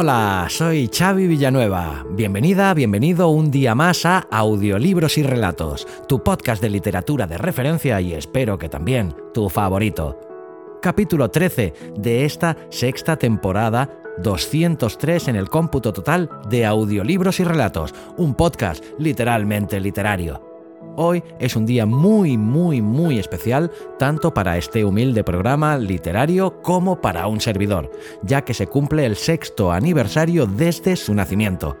Hola, soy Xavi Villanueva. Bienvenida, bienvenido un día más a Audiolibros y Relatos, tu podcast de literatura de referencia y espero que también tu favorito. Capítulo 13 de esta sexta temporada 203 en el cómputo total de audiolibros y relatos, un podcast literalmente literario. Hoy es un día muy, muy, muy especial, tanto para este humilde programa literario como para un servidor, ya que se cumple el sexto aniversario desde su nacimiento.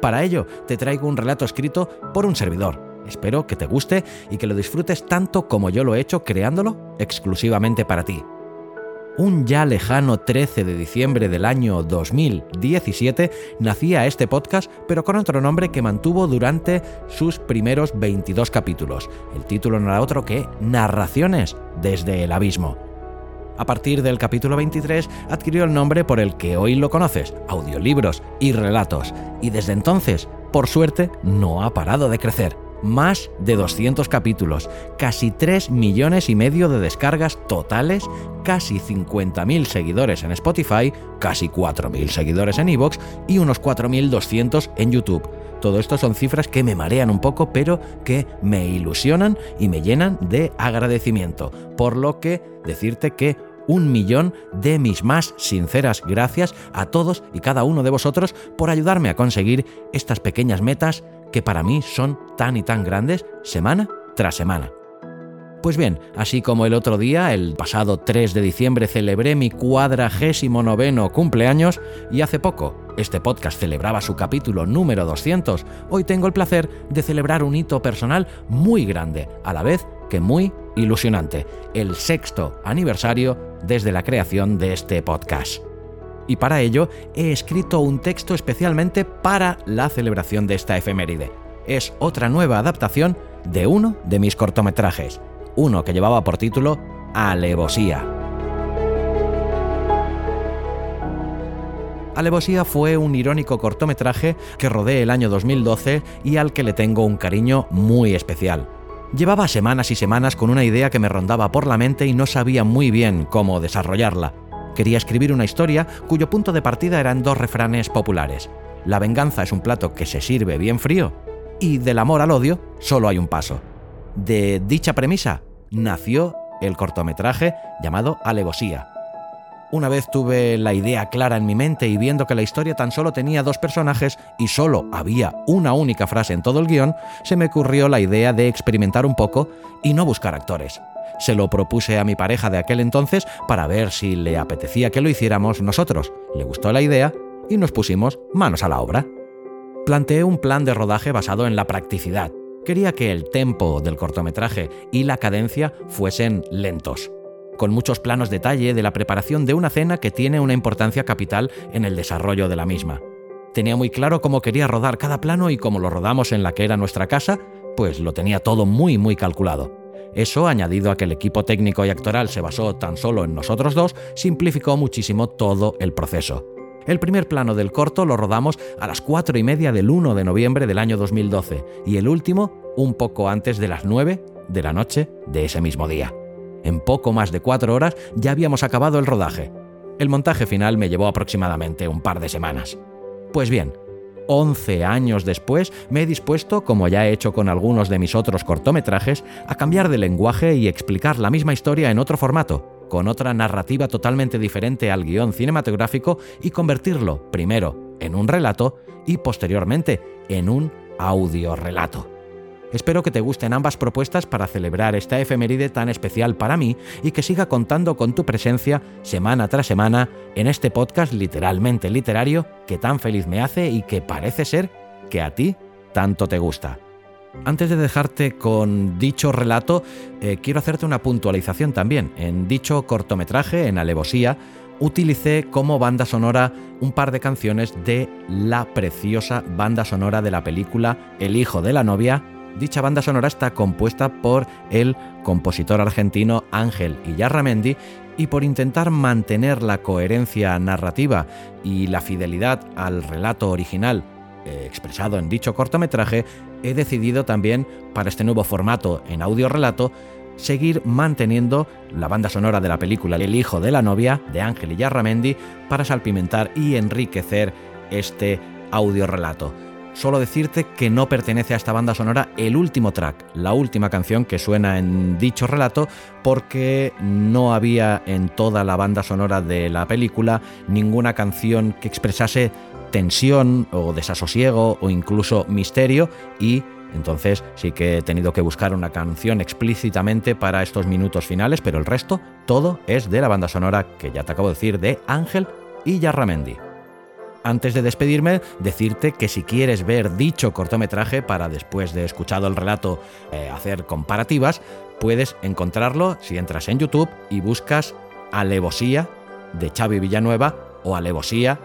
Para ello, te traigo un relato escrito por un servidor. Espero que te guste y que lo disfrutes tanto como yo lo he hecho creándolo exclusivamente para ti un ya lejano 13 de diciembre del año 2017, nacía este podcast, pero con otro nombre que mantuvo durante sus primeros 22 capítulos. El título no era otro que Narraciones desde el Abismo. A partir del capítulo 23 adquirió el nombre por el que hoy lo conoces, audiolibros y relatos, y desde entonces, por suerte, no ha parado de crecer más de 200 capítulos, casi 3 millones y medio de descargas totales, casi 50.000 seguidores en Spotify, casi 4.000 seguidores en Evox y unos 4.200 en YouTube. Todo esto son cifras que me marean un poco, pero que me ilusionan y me llenan de agradecimiento. Por lo que decirte que un millón de mis más sinceras gracias a todos y cada uno de vosotros por ayudarme a conseguir estas pequeñas metas que para mí son tan y tan grandes semana tras semana. Pues bien, así como el otro día, el pasado 3 de diciembre, celebré mi cuadragésimo noveno cumpleaños y hace poco este podcast celebraba su capítulo número 200, hoy tengo el placer de celebrar un hito personal muy grande, a la vez que muy ilusionante, el sexto aniversario desde la creación de este podcast y para ello he escrito un texto especialmente para la celebración de esta efeméride. Es otra nueva adaptación de uno de mis cortometrajes, uno que llevaba por título Alevosía. Alevosía fue un irónico cortometraje que rodé el año 2012 y al que le tengo un cariño muy especial. Llevaba semanas y semanas con una idea que me rondaba por la mente y no sabía muy bien cómo desarrollarla. Quería escribir una historia cuyo punto de partida eran dos refranes populares. La venganza es un plato que se sirve bien frío y del amor al odio solo hay un paso. De dicha premisa nació el cortometraje llamado Alevosía. Una vez tuve la idea clara en mi mente y viendo que la historia tan solo tenía dos personajes y solo había una única frase en todo el guion, se me ocurrió la idea de experimentar un poco y no buscar actores. Se lo propuse a mi pareja de aquel entonces para ver si le apetecía que lo hiciéramos nosotros. Le gustó la idea y nos pusimos manos a la obra. Planteé un plan de rodaje basado en la practicidad. Quería que el tempo del cortometraje y la cadencia fuesen lentos, con muchos planos detalle de la preparación de una cena que tiene una importancia capital en el desarrollo de la misma. Tenía muy claro cómo quería rodar cada plano y como lo rodamos en la que era nuestra casa, pues lo tenía todo muy muy calculado. Eso, añadido a que el equipo técnico y actoral se basó tan solo en nosotros dos, simplificó muchísimo todo el proceso. El primer plano del corto lo rodamos a las 4 y media del 1 de noviembre del año 2012 y el último un poco antes de las 9 de la noche de ese mismo día. En poco más de cuatro horas ya habíamos acabado el rodaje. El montaje final me llevó aproximadamente un par de semanas. Pues bien, 11 años después, me he dispuesto, como ya he hecho con algunos de mis otros cortometrajes, a cambiar de lenguaje y explicar la misma historia en otro formato, con otra narrativa totalmente diferente al guion cinematográfico y convertirlo, primero, en un relato y posteriormente en un audiorelato. Espero que te gusten ambas propuestas para celebrar esta efeméride tan especial para mí y que siga contando con tu presencia semana tras semana en este podcast literalmente literario que tan feliz me hace y que parece ser que a ti tanto te gusta. Antes de dejarte con dicho relato, eh, quiero hacerte una puntualización también. En dicho cortometraje, en Alevosía, utilicé como banda sonora un par de canciones de la preciosa banda sonora de la película El hijo de la novia. Dicha banda sonora está compuesta por el compositor argentino Ángel Iyarramendi y por intentar mantener la coherencia narrativa y la fidelidad al relato original eh, expresado en dicho cortometraje, he decidido también, para este nuevo formato en audio relato, seguir manteniendo la banda sonora de la película El hijo de la novia de Ángel Yarramendi para salpimentar y enriquecer este audio relato. Solo decirte que no pertenece a esta banda sonora el último track, la última canción que suena en dicho relato, porque no había en toda la banda sonora de la película ninguna canción que expresase tensión o desasosiego o incluso misterio y entonces sí que he tenido que buscar una canción explícitamente para estos minutos finales, pero el resto todo es de la banda sonora que ya te acabo de decir de Ángel y Yarramendi. Antes de despedirme, decirte que si quieres ver dicho cortometraje para después de escuchado el relato eh, hacer comparativas, puedes encontrarlo si entras en YouTube y buscas Alevosía de Xavi Villanueva o Alevosía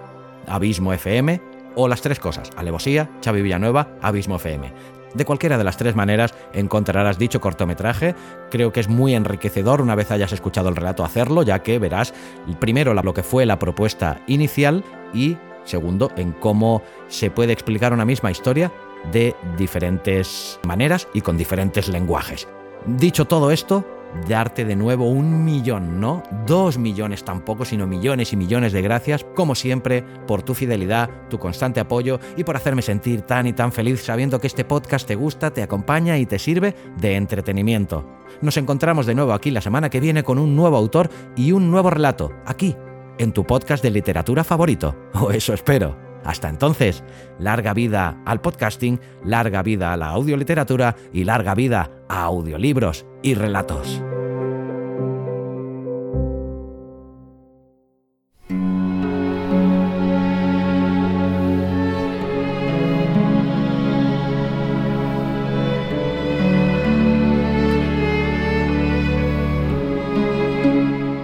Abismo FM o las tres cosas, Alevosía, Xavi Villanueva, Abismo FM. De cualquiera de las tres maneras encontrarás dicho cortometraje. Creo que es muy enriquecedor una vez hayas escuchado el relato hacerlo, ya que verás primero lo que fue la propuesta inicial y segundo en cómo se puede explicar una misma historia de diferentes maneras y con diferentes lenguajes. Dicho todo esto, darte de nuevo un millón, no dos millones tampoco, sino millones y millones de gracias, como siempre, por tu fidelidad, tu constante apoyo y por hacerme sentir tan y tan feliz sabiendo que este podcast te gusta, te acompaña y te sirve de entretenimiento. Nos encontramos de nuevo aquí la semana que viene con un nuevo autor y un nuevo relato, aquí, en tu podcast de literatura favorito, o eso espero. Hasta entonces, larga vida al podcasting, larga vida a la audioliteratura y larga vida a audiolibros y relatos.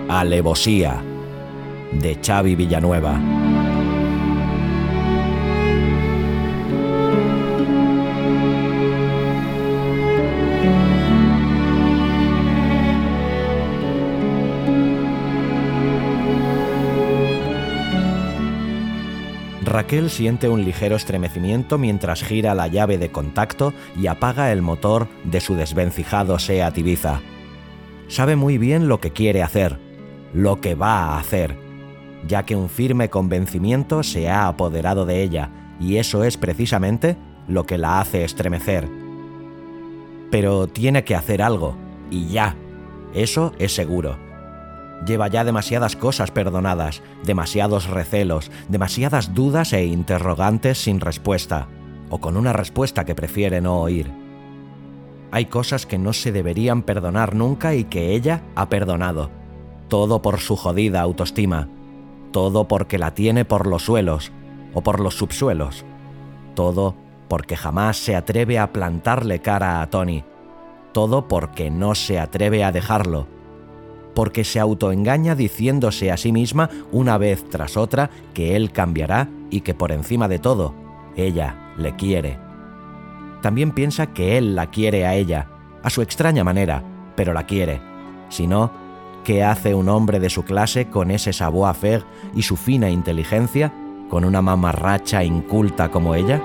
Alevosía de Xavi Villanueva. Raquel siente un ligero estremecimiento mientras gira la llave de contacto y apaga el motor de su desvencijado Seat Ibiza. Sabe muy bien lo que quiere hacer, lo que va a hacer, ya que un firme convencimiento se ha apoderado de ella, y eso es precisamente lo que la hace estremecer. Pero tiene que hacer algo, y ya, eso es seguro Lleva ya demasiadas cosas perdonadas, demasiados recelos, demasiadas dudas e interrogantes sin respuesta, o con una respuesta que prefiere no oír. Hay cosas que no se deberían perdonar nunca y que ella ha perdonado. Todo por su jodida autoestima. Todo porque la tiene por los suelos o por los subsuelos. Todo porque jamás se atreve a plantarle cara a Tony. Todo porque no se atreve a dejarlo porque se autoengaña diciéndose a sí misma una vez tras otra que él cambiará y que por encima de todo, ella le quiere. También piensa que él la quiere a ella, a su extraña manera, pero la quiere. Si no, ¿qué hace un hombre de su clase con ese savoir-faire y su fina inteligencia, con una mamarracha inculta como ella?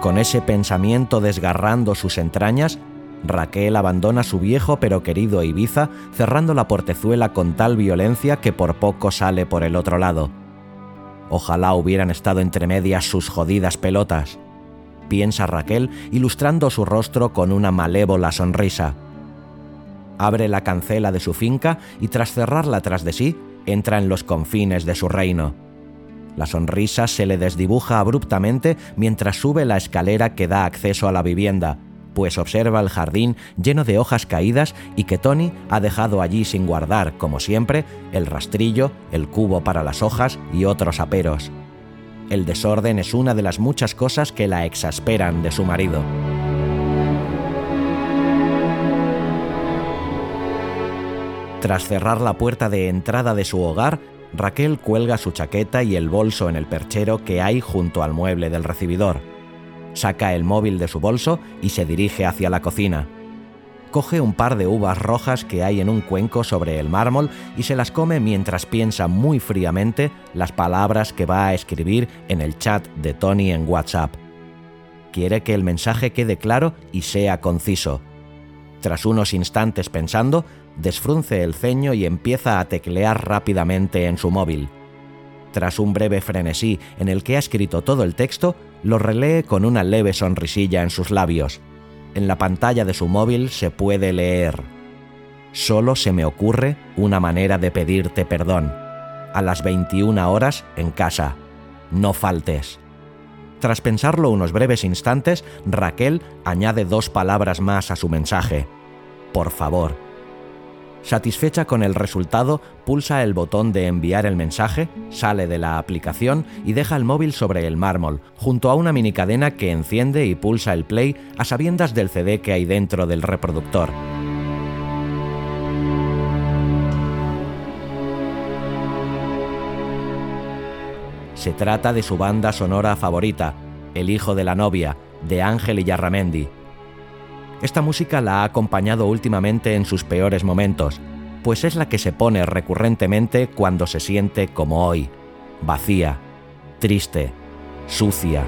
Con ese pensamiento desgarrando sus entrañas, Raquel abandona su viejo pero querido Ibiza, cerrando la portezuela con tal violencia que por poco sale por el otro lado. Ojalá hubieran estado entre medias sus jodidas pelotas, piensa Raquel, ilustrando su rostro con una malévola sonrisa. Abre la cancela de su finca y tras cerrarla tras de sí, entra en los confines de su reino. La sonrisa se le desdibuja abruptamente mientras sube la escalera que da acceso a la vivienda, pues observa el jardín lleno de hojas caídas y que Tony ha dejado allí sin guardar, como siempre, el rastrillo, el cubo para las hojas y otros aperos. El desorden es una de las muchas cosas que la exasperan de su marido. Tras cerrar la puerta de entrada de su hogar, Raquel cuelga su chaqueta y el bolso en el perchero que hay junto al mueble del recibidor. Saca el móvil de su bolso y se dirige hacia la cocina. Coge un par de uvas rojas que hay en un cuenco sobre el mármol y se las come mientras piensa muy fríamente las palabras que va a escribir en el chat de Tony en WhatsApp. Quiere que el mensaje quede claro y sea conciso. Tras unos instantes pensando, desfrunce el ceño y empieza a teclear rápidamente en su móvil. Tras un breve frenesí en el que ha escrito todo el texto, lo relee con una leve sonrisilla en sus labios. En la pantalla de su móvil se puede leer. Solo se me ocurre una manera de pedirte perdón. A las 21 horas en casa. No faltes. Tras pensarlo unos breves instantes, Raquel añade dos palabras más a su mensaje. Por favor, Satisfecha con el resultado, pulsa el botón de enviar el mensaje, sale de la aplicación y deja el móvil sobre el mármol, junto a una minicadena que enciende y pulsa el play a sabiendas del CD que hay dentro del reproductor. Se trata de su banda sonora favorita, El hijo de la novia, de Ángel Yarramendi, esta música la ha acompañado últimamente en sus peores momentos, pues es la que se pone recurrentemente cuando se siente como hoy, vacía, triste, sucia.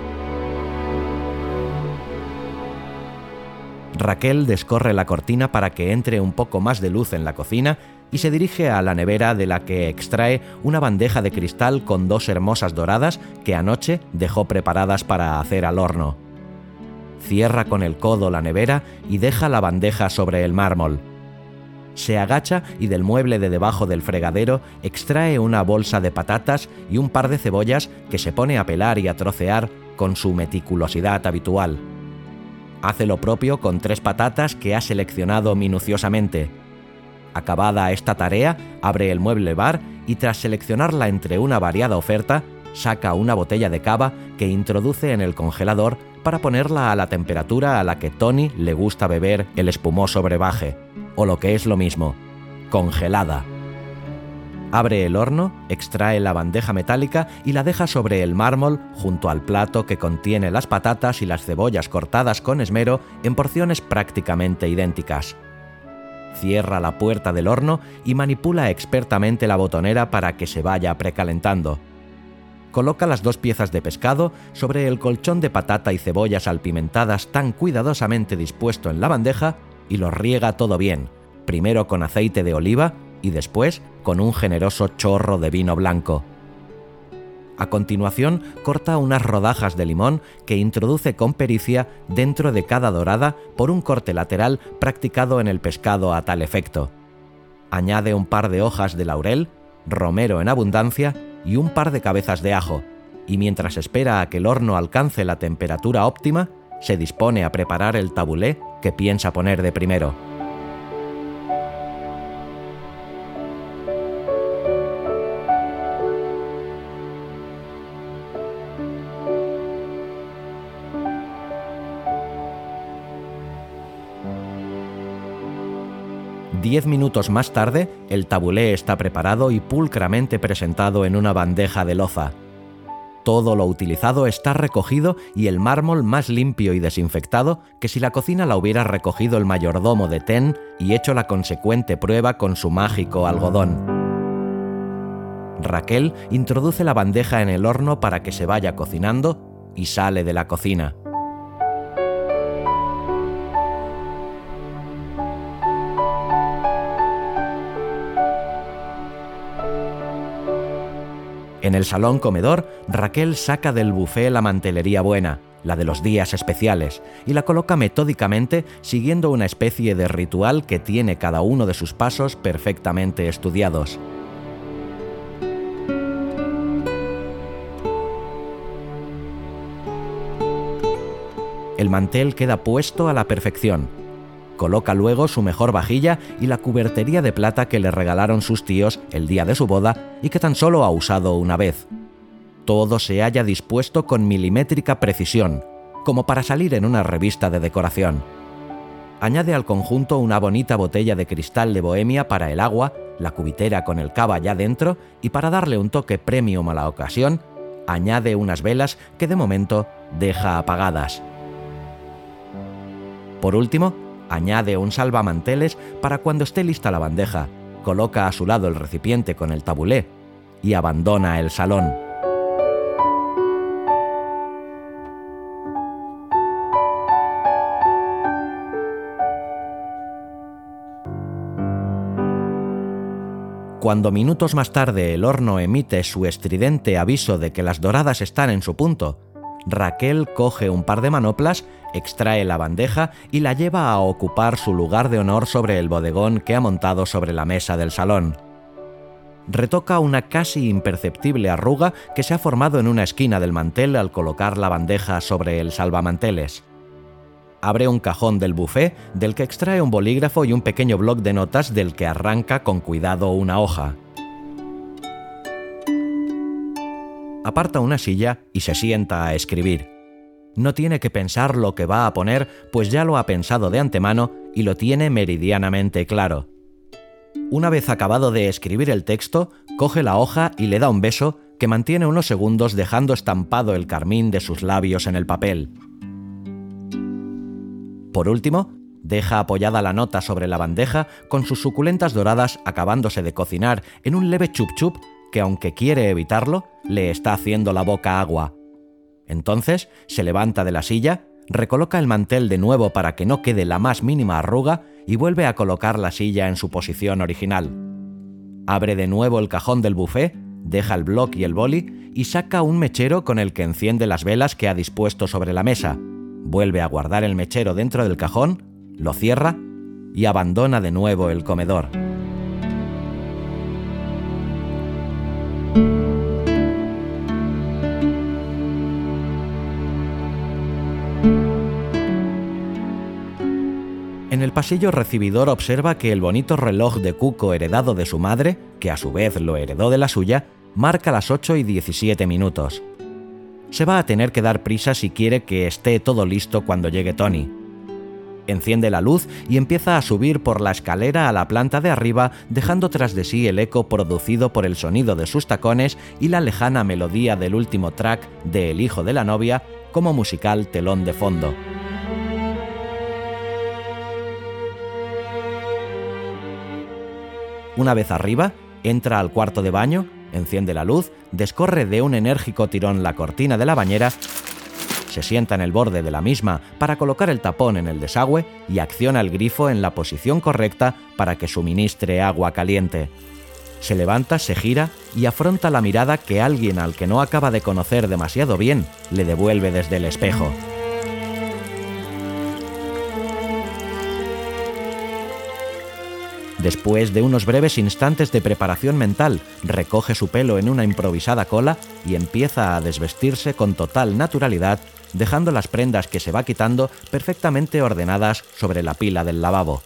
Raquel descorre la cortina para que entre un poco más de luz en la cocina y se dirige a la nevera de la que extrae una bandeja de cristal con dos hermosas doradas que anoche dejó preparadas para hacer al horno cierra con el codo la nevera y deja la bandeja sobre el mármol. Se agacha y del mueble de debajo del fregadero extrae una bolsa de patatas y un par de cebollas que se pone a pelar y a trocear con su meticulosidad habitual. Hace lo propio con tres patatas que ha seleccionado minuciosamente. Acabada esta tarea, abre el mueble bar y tras seleccionarla entre una variada oferta, saca una botella de cava que introduce en el congelador para ponerla a la temperatura a la que Tony le gusta beber el espumoso brebaje, o lo que es lo mismo, congelada. Abre el horno, extrae la bandeja metálica y la deja sobre el mármol junto al plato que contiene las patatas y las cebollas cortadas con esmero en porciones prácticamente idénticas. Cierra la puerta del horno y manipula expertamente la botonera para que se vaya precalentando coloca las dos piezas de pescado sobre el colchón de patata y cebollas alpimentadas tan cuidadosamente dispuesto en la bandeja y lo riega todo bien, primero con aceite de oliva y después con un generoso chorro de vino blanco. A continuación, corta unas rodajas de limón que introduce con pericia dentro de cada dorada por un corte lateral practicado en el pescado a tal efecto. Añade un par de hojas de laurel, romero en abundancia y un par de cabezas de ajo, y mientras espera a que el horno alcance la temperatura óptima, se dispone a preparar el tabulé que piensa poner de primero. Diez minutos más tarde, el tabulé está preparado y pulcramente presentado en una bandeja de loza. Todo lo utilizado está recogido y el mármol más limpio y desinfectado que si la cocina la hubiera recogido el mayordomo de Ten y hecho la consecuente prueba con su mágico algodón. Raquel introduce la bandeja en el horno para que se vaya cocinando y sale de la cocina. En el salón comedor, Raquel saca del buffet la mantelería buena, la de los días especiales, y la coloca metódicamente siguiendo una especie de ritual que tiene cada uno de sus pasos perfectamente estudiados. El mantel queda puesto a la perfección. Coloca luego su mejor vajilla y la cubertería de plata que le regalaron sus tíos el día de su boda y que tan solo ha usado una vez. Todo se halla dispuesto con milimétrica precisión, como para salir en una revista de decoración. Añade al conjunto una bonita botella de cristal de bohemia para el agua, la cubitera con el cava ya dentro y para darle un toque premium a la ocasión, añade unas velas que de momento deja apagadas. Por último, añade un salvamanteles para cuando esté lista la bandeja, coloca a su lado el recipiente con el tabulé y abandona el salón. Cuando minutos más tarde el horno emite su estridente aviso de que las doradas están en su punto, Raquel coge un par de manoplas, extrae la bandeja y la lleva a ocupar su lugar de honor sobre el bodegón que ha montado sobre la mesa del salón. Retoca una casi imperceptible arruga que se ha formado en una esquina del mantel al colocar la bandeja sobre el salvamanteles abre un cajón del buffet del que extrae un bolígrafo y un pequeño bloc de notas del que arranca con cuidado una hoja. Aparta una silla y se sienta a escribir. No tiene que pensar lo que va a poner, pues ya lo ha pensado de antemano y lo tiene meridianamente claro. Una vez acabado de escribir el texto, coge la hoja y le da un beso que mantiene unos segundos dejando estampado el carmín de sus labios en el papel. Por último, deja apoyada la nota sobre la bandeja con sus suculentas doradas acabándose de cocinar en un leve chup chup que aunque quiere evitarlo, le está haciendo la boca agua. Entonces se levanta de la silla, recoloca el mantel de nuevo para que no quede la más mínima arruga y vuelve a colocar la silla en su posición original. Abre de nuevo el cajón del buffet, deja el bloc y el boli y saca un mechero con el que enciende las velas que ha dispuesto sobre la mesa vuelve a guardar el mechero dentro del cajón, lo cierra y abandona de nuevo el comedor. Pasillo recibidor observa que el bonito reloj de cuco heredado de su madre, que a su vez lo heredó de la suya, marca las 8 y 17 minutos se va a tener que dar prisa si quiere que esté todo listo cuando llegue Tony. Enciende la luz y empieza a subir por la escalera a la planta de arriba, dejando tras de sí el eco producido por el sonido de sus tacones y la lejana melodía del último track de El hijo de la novia como musical telón de fondo. Una vez arriba, entra al cuarto de baño enciende la luz, descorre de un enérgico tirón la cortina de la bañera, se sienta en el borde de la misma para colocar el tapón en el desagüe y acciona el grifo en la posición correcta para que suministre agua caliente. Se levanta, se gira y afronta la mirada que alguien al que no acaba de conocer demasiado bien le devuelve desde el espejo. Después de unos breves instantes de preparación mental, recoge su pelo en una improvisada cola y empieza a desvestirse con total naturalidad, dejando las prendas que se va quitando perfectamente ordenadas sobre la pila del lavabo.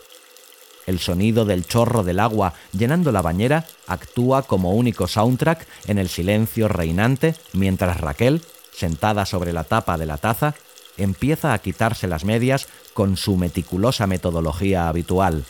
El sonido del chorro del agua llenando la bañera actúa como único soundtrack en el silencio reinante mientras Raquel, sentada sobre la tapa de la taza, empieza a quitarse las medias con su meticulosa metodología habitual.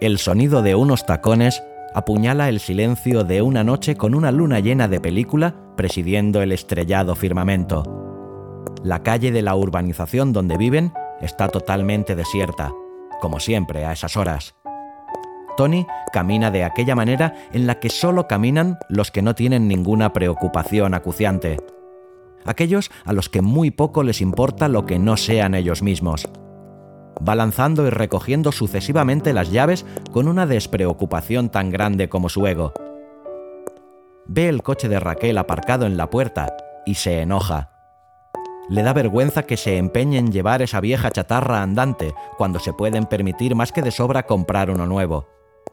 El sonido de unos tacones apuñala el silencio de una noche con una luna llena de película presidiendo el estrellado firmamento. La calle de la urbanización donde viven está totalmente desierta, como siempre a esas horas. Tony camina de aquella manera en la que solo caminan los que no tienen ninguna preocupación acuciante. Aquellos a los que muy poco les importa lo que no sean ellos mismos va lanzando y recogiendo sucesivamente las llaves con una despreocupación tan grande como su ego. Ve el coche de Raquel aparcado en la puerta y se enoja. Le da vergüenza que se empeñe en llevar esa vieja chatarra andante cuando se pueden permitir más que de sobra comprar uno nuevo.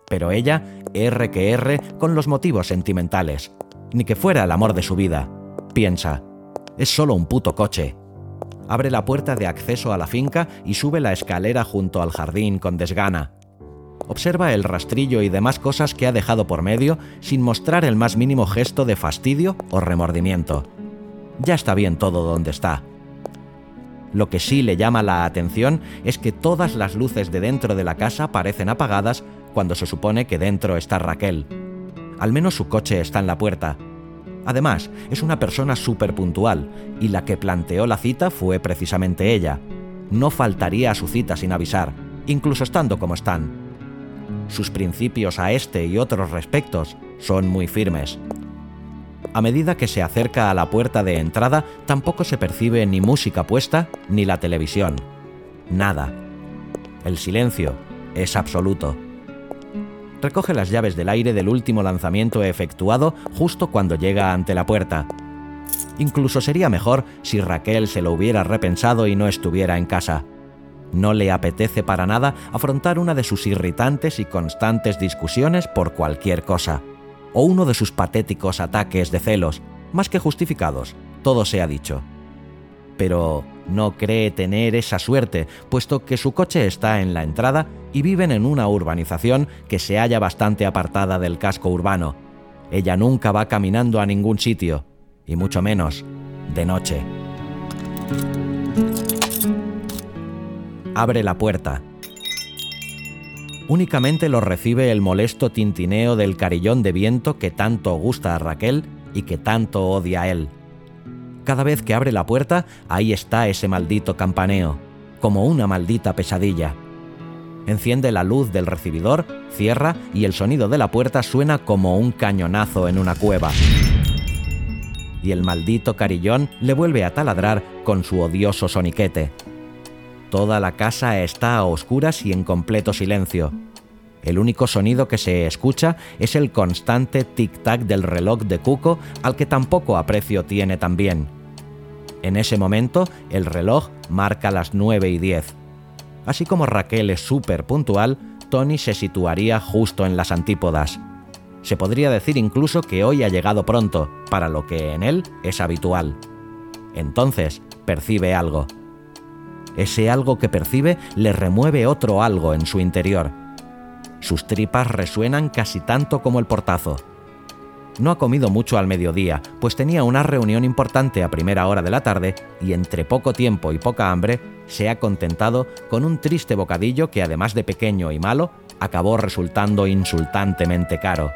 Pero ella, R que R, con los motivos sentimentales. Ni que fuera el amor de su vida. Piensa, es solo un puto coche. Abre la puerta de acceso a la finca y sube la escalera junto al jardín con desgana. Observa el rastrillo y demás cosas que ha dejado por medio sin mostrar el más mínimo gesto de fastidio o remordimiento. Ya está bien todo donde está. Lo que sí le llama la atención es que todas las luces de dentro de la casa parecen apagadas cuando se supone que dentro está Raquel. Al menos su coche está en la puerta. Además, es una persona súper puntual, y la que planteó la cita fue precisamente ella. No faltaría a su cita sin avisar, incluso estando como están sus principios a este y otros respectos son muy firmes. A medida que se acerca a la puerta de entrada, tampoco se percibe ni música puesta ni la televisión. Nada. El silencio es absoluto. Recoge las llaves del aire del último lanzamiento efectuado justo cuando llega ante la puerta. Incluso sería mejor si Raquel se lo hubiera repensado y no estuviera en casa. No le apetece para nada afrontar una de sus irritantes y constantes discusiones por cualquier cosa, o uno de sus patéticos ataques de celos, más que justificados, todo se ha dicho. Pero no cree tener esa suerte, puesto que su coche está en la entrada y viven en una urbanización que se halla bastante apartada del casco urbano. Ella nunca va caminando a ningún sitio, y mucho menos de noche abre la puerta. Únicamente lo recibe el molesto tintineo del carillón de viento que tanto gusta a Raquel y que tanto odia a él. Cada vez que abre la puerta, ahí está ese maldito campaneo, como una maldita pesadilla. Enciende la luz del recibidor, cierra y el sonido de la puerta suena como un cañonazo en una cueva. Y el maldito carillón le vuelve a taladrar con su odioso soniquete. Toda la casa está a oscuras y en completo silencio. El único sonido que se escucha es el constante tic-tac del reloj de Cuco, al que tampoco aprecio tiene también. En ese momento, el reloj marca las 9 y 10. Así como Raquel es súper puntual, Tony se situaría justo en las antípodas. Se podría decir incluso que hoy ha llegado pronto, para lo que en él es habitual. Entonces, percibe algo. Ese algo que percibe le remueve otro algo en su interior. Sus tripas resuenan casi tanto como el portazo. No ha comido mucho al mediodía, pues tenía una reunión importante a primera hora de la tarde y entre poco tiempo y poca hambre se ha contentado con un triste bocadillo que además de pequeño y malo, acabó resultando insultantemente caro.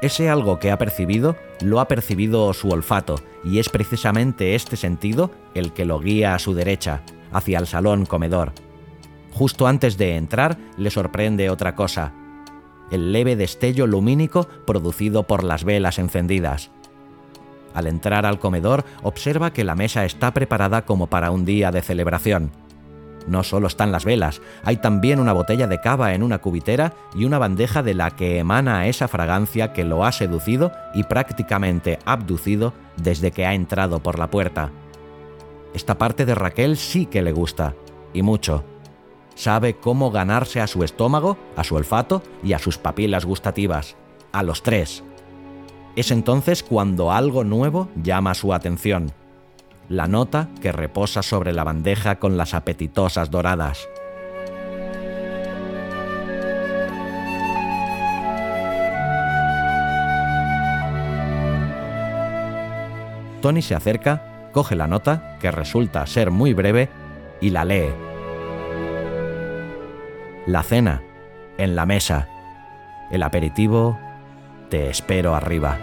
Ese algo que ha percibido lo ha percibido su olfato, y es precisamente este sentido el que lo guía a su derecha, hacia el salón comedor. Justo antes de entrar, le sorprende otra cosa, el leve destello lumínico producido por las velas encendidas. Al entrar al comedor, observa que la mesa está preparada como para un día de celebración. No solo están las velas, hay también una botella de cava en una cubitera y una bandeja de la que emana esa fragancia que lo ha seducido y prácticamente abducido desde que ha entrado por la puerta. Esta parte de Raquel sí que le gusta, y mucho. Sabe cómo ganarse a su estómago, a su olfato y a sus papilas gustativas, a los tres. Es entonces cuando algo nuevo llama su atención la nota que reposa sobre la bandeja con las apetitosas doradas. Tony se acerca, coge la nota, que resulta ser muy breve, y la lee. La cena, en la mesa. El aperitivo, te espero arriba.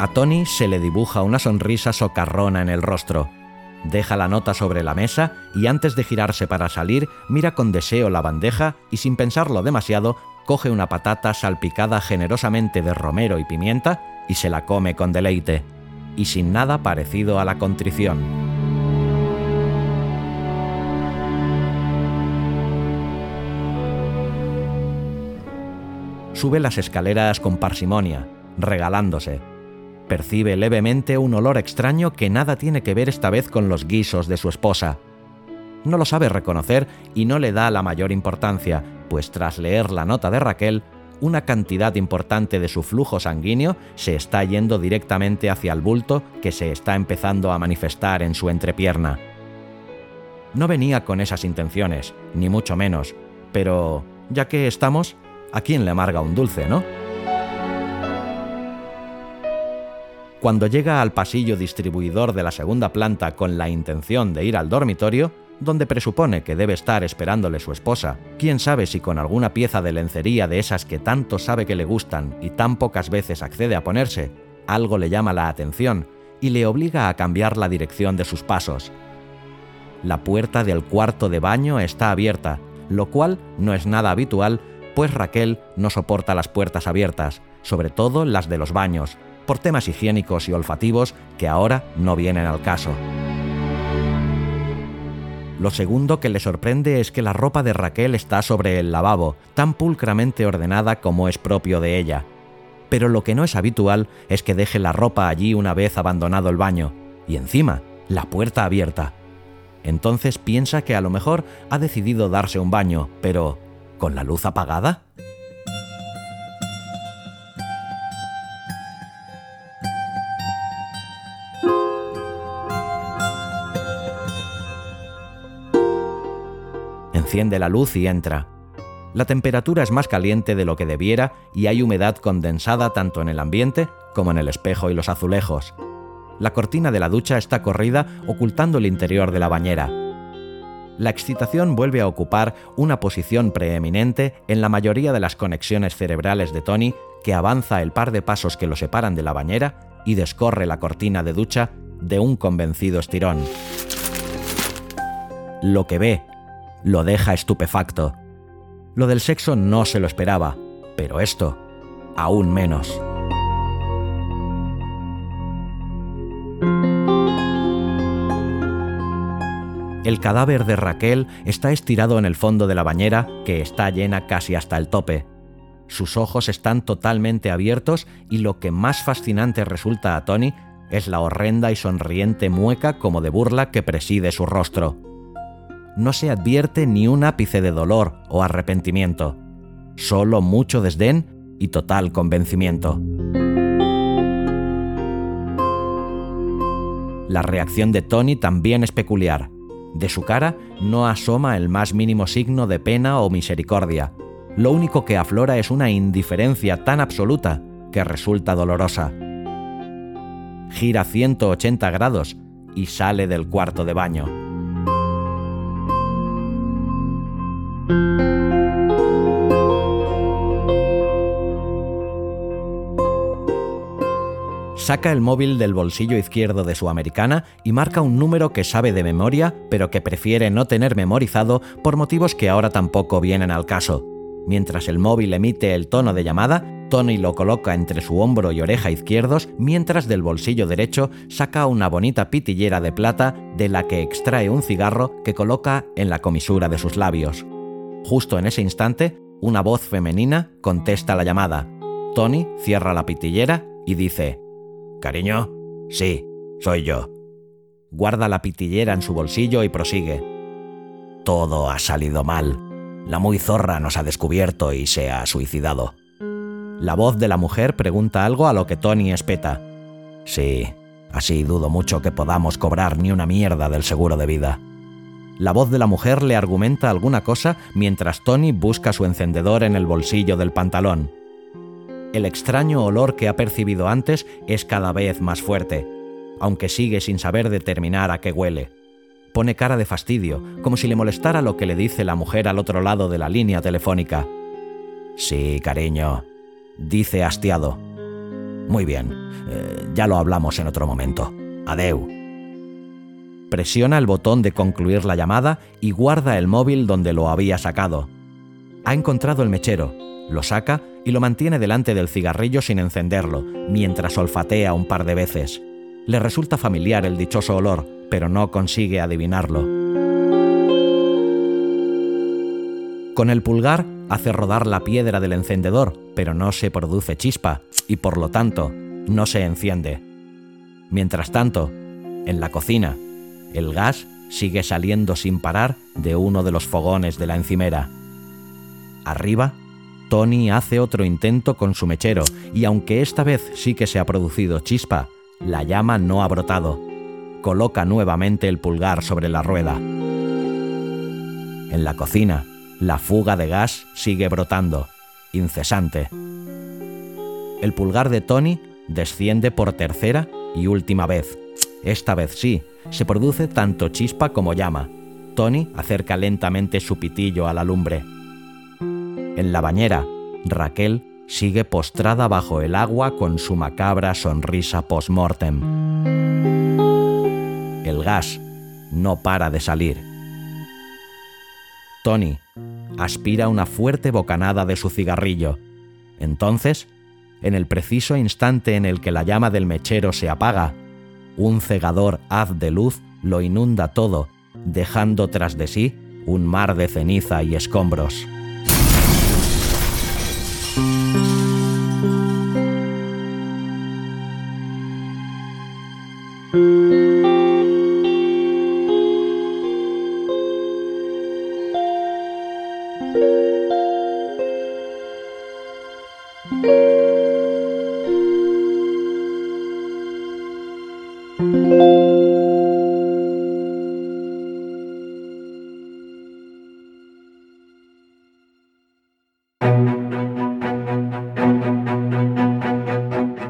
A Tony se le dibuja una sonrisa socarrona en el rostro. Deja la nota sobre la mesa y antes de girarse para salir, mira con deseo la bandeja y sin pensarlo demasiado, coge una patata salpicada generosamente de romero y pimienta y se la come con deleite, y sin nada parecido a la contrición. Sube las escaleras con parsimonia, regalándose. Percibe levemente un olor extraño que nada tiene que ver esta vez con los guisos de su esposa. No lo sabe reconocer y no le da la mayor importancia, pues tras leer la nota de Raquel, una cantidad importante de su flujo sanguíneo se está yendo directamente hacia el bulto que se está empezando a manifestar en su entrepierna. No venía con esas intenciones, ni mucho menos, pero ya que estamos, ¿a quién le amarga un dulce, no? Cuando llega al pasillo distribuidor de la segunda planta con la intención de ir al dormitorio, donde presupone que debe estar esperándole su esposa, quién sabe si con alguna pieza de lencería de esas que tanto sabe que le gustan y tan pocas veces accede a ponerse, algo le llama la atención y le obliga a cambiar la dirección de sus pasos. La puerta del cuarto de baño está abierta, lo cual no es nada habitual, pues Raquel no soporta las puertas abiertas, sobre todo las de los baños, por temas higiénicos y olfativos que ahora no vienen al caso. Lo segundo que le sorprende es que la ropa de Raquel está sobre el lavabo, tan pulcramente ordenada como es propio de ella. Pero lo que no es habitual es que deje la ropa allí una vez abandonado el baño, y encima, la puerta abierta. Entonces piensa que a lo mejor ha decidido darse un baño, pero ¿con la luz apagada? Enciende la luz y entra. La temperatura es más caliente de lo que debiera y hay humedad condensada tanto en el ambiente como en el espejo y los azulejos. La cortina de la ducha está corrida ocultando el interior de la bañera. La excitación vuelve a ocupar una posición preeminente en la mayoría de las conexiones cerebrales de Tony, que avanza el par de pasos que lo separan de la bañera y descorre la cortina de ducha de un convencido estirón. Lo que ve lo deja estupefacto. Lo del sexo no se lo esperaba, pero esto, aún menos. El cadáver de Raquel está estirado en el fondo de la bañera, que está llena casi hasta el tope. Sus ojos están totalmente abiertos y lo que más fascinante resulta a Tony es la horrenda y sonriente mueca como de burla que preside su rostro no se advierte ni un ápice de dolor o arrepentimiento, solo mucho desdén y total convencimiento. La reacción de Tony también es peculiar. De su cara no asoma el más mínimo signo de pena o misericordia. Lo único que aflora es una indiferencia tan absoluta que resulta dolorosa. Gira 180 grados y sale del cuarto de baño. Saca el móvil del bolsillo izquierdo de su americana y marca un número que sabe de memoria, pero que prefiere no tener memorizado por motivos que ahora tampoco vienen al caso. Mientras el móvil emite el tono de llamada, Tony lo coloca entre su hombro y oreja izquierdos, mientras del bolsillo derecho saca una bonita pitillera de plata de la que extrae un cigarro que coloca en la comisura de sus labios. Justo en ese instante, una voz femenina contesta la llamada. Tony cierra la pitillera y dice, Cariño, sí, soy yo. Guarda la pitillera en su bolsillo y prosigue. Todo ha salido mal. La muy zorra nos ha descubierto y se ha suicidado. La voz de la mujer pregunta algo a lo que Tony espeta. Sí, así dudo mucho que podamos cobrar ni una mierda del seguro de vida. La voz de la mujer le argumenta alguna cosa mientras Tony busca su encendedor en el bolsillo del pantalón. El extraño olor que ha percibido antes es cada vez más fuerte, aunque sigue sin saber determinar a qué huele. Pone cara de fastidio, como si le molestara lo que le dice la mujer al otro lado de la línea telefónica. Sí, cariño, dice hastiado. Muy bien, eh, ya lo hablamos en otro momento. Adeu. Presiona el botón de concluir la llamada y guarda el móvil donde lo había sacado. Ha encontrado el mechero, lo saca y lo mantiene delante del cigarrillo sin encenderlo, mientras olfatea un par de veces. Le resulta familiar el dichoso olor, pero no consigue adivinarlo. Con el pulgar hace rodar la piedra del encendedor, pero no se produce chispa y por lo tanto no se enciende. Mientras tanto, en la cocina, el gas sigue saliendo sin parar de uno de los fogones de la encimera. Arriba, Tony hace otro intento con su mechero y aunque esta vez sí que se ha producido chispa, la llama no ha brotado. Coloca nuevamente el pulgar sobre la rueda. En la cocina, la fuga de gas sigue brotando, incesante. El pulgar de Tony desciende por tercera y última vez. Esta vez sí, se produce tanto chispa como llama. Tony acerca lentamente su pitillo a la lumbre. En la bañera, Raquel sigue postrada bajo el agua con su macabra sonrisa post-mortem. El gas no para de salir. Tony aspira una fuerte bocanada de su cigarrillo. Entonces, en el preciso instante en el que la llama del mechero se apaga, un cegador haz de luz lo inunda todo, dejando tras de sí un mar de ceniza y escombros.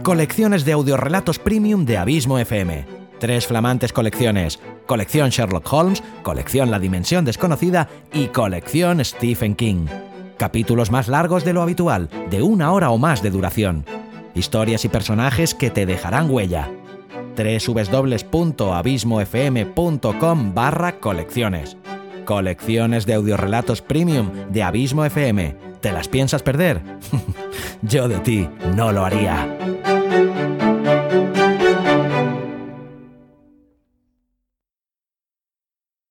Colecciones de audiorelatos premium de Abismo FM. Tres flamantes colecciones. Colección Sherlock Holmes, colección La Dimensión Desconocida y colección Stephen King. Capítulos más largos de lo habitual, de una hora o más de duración. Historias y personajes que te dejarán huella. www.abismofm.com barra colecciones. Colecciones de audiorelatos premium de Abismo FM. ¿Te las piensas perder? Yo de ti no lo haría.